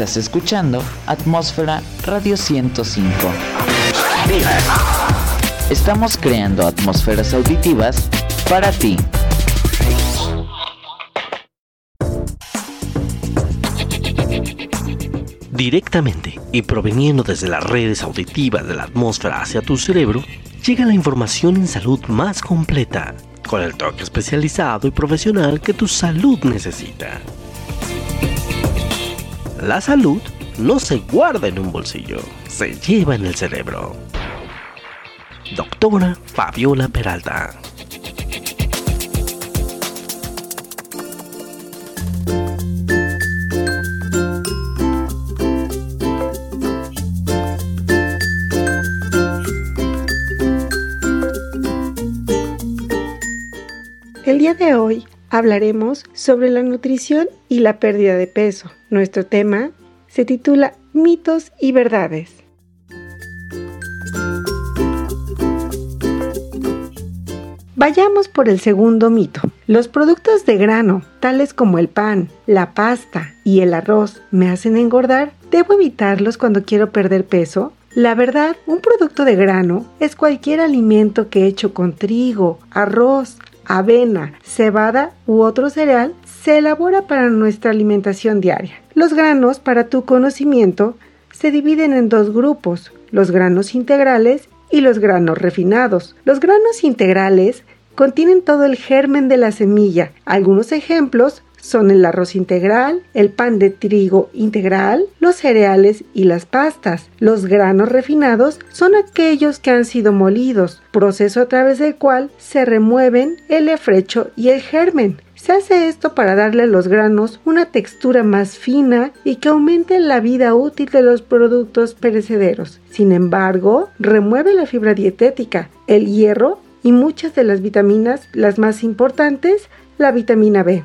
Estás escuchando Atmósfera Radio 105. Estamos creando atmósferas auditivas para ti. Directamente y proveniendo desde las redes auditivas de la atmósfera hacia tu cerebro, llega la información en salud más completa, con el toque especializado y profesional que tu salud necesita. La salud no se guarda en un bolsillo, se lleva en el cerebro. Doctora Fabiola Peralta. El día de hoy hablaremos sobre la nutrición y la pérdida de peso. Nuestro tema se titula Mitos y Verdades. Vayamos por el segundo mito. Los productos de grano, tales como el pan, la pasta y el arroz, me hacen engordar. ¿Debo evitarlos cuando quiero perder peso? La verdad, un producto de grano es cualquier alimento que hecho con trigo, arroz, avena, cebada u otro cereal se elabora para nuestra alimentación diaria. Los granos, para tu conocimiento, se dividen en dos grupos, los granos integrales y los granos refinados. Los granos integrales contienen todo el germen de la semilla. Algunos ejemplos son el arroz integral, el pan de trigo integral, los cereales y las pastas. Los granos refinados son aquellos que han sido molidos, proceso a través del cual se remueven el efrecho y el germen. Se hace esto para darle a los granos una textura más fina y que aumente la vida útil de los productos perecederos. Sin embargo, remueve la fibra dietética, el hierro y muchas de las vitaminas, las más importantes, la vitamina B.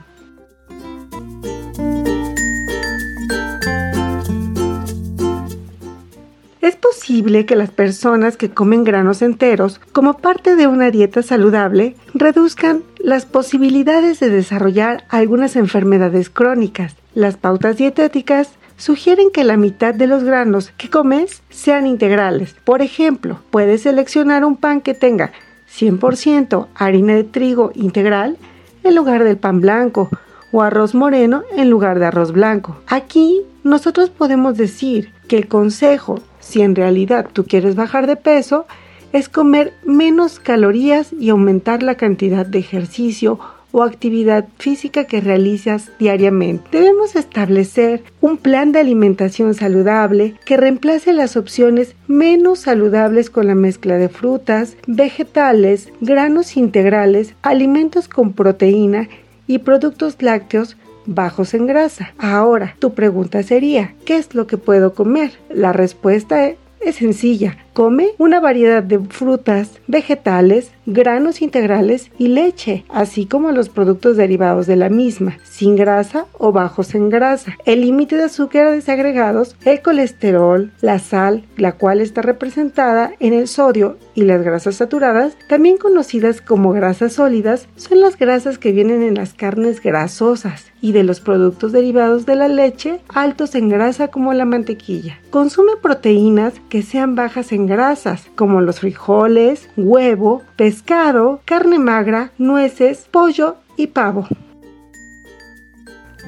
posible que las personas que comen granos enteros como parte de una dieta saludable reduzcan las posibilidades de desarrollar algunas enfermedades crónicas. Las pautas dietéticas sugieren que la mitad de los granos que comes sean integrales. Por ejemplo, puedes seleccionar un pan que tenga 100% harina de trigo integral en lugar del pan blanco o arroz moreno en lugar de arroz blanco. Aquí nosotros podemos decir que el consejo, si en realidad tú quieres bajar de peso, es comer menos calorías y aumentar la cantidad de ejercicio o actividad física que realizas diariamente. Debemos establecer un plan de alimentación saludable que reemplace las opciones menos saludables con la mezcla de frutas, vegetales, granos integrales, alimentos con proteína y productos lácteos bajos en grasa. Ahora, tu pregunta sería, ¿qué es lo que puedo comer? La respuesta es, sencilla. Come una variedad de frutas, vegetales, granos integrales y leche, así como los productos derivados de la misma, sin grasa o bajos en grasa. El límite de azúcares agregados, el colesterol, la sal, la cual está representada en el sodio y las grasas saturadas, también conocidas como grasas sólidas, son las grasas que vienen en las carnes grasosas y de los productos derivados de la leche altos en grasa como la mantequilla. Consume proteínas que sean bajas en grasas, como los frijoles, huevo, pescado, carne magra, nueces, pollo y pavo.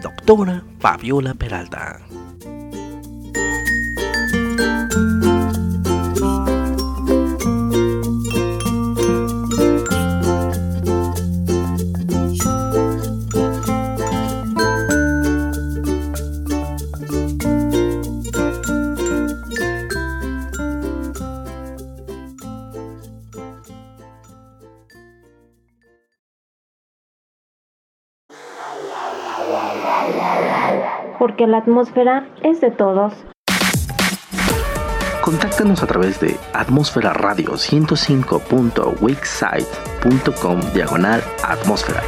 Doctora Fabiola Peralta. Porque la atmósfera es de todos. Contáctanos a través de atmósfera radio 105.wixsite.com diagonal atmósfera.